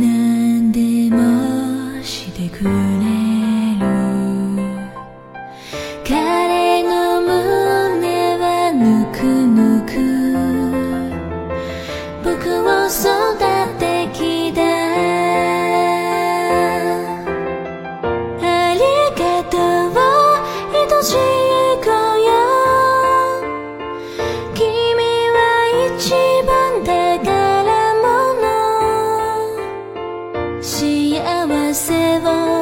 何でもしてくれ ama se vão.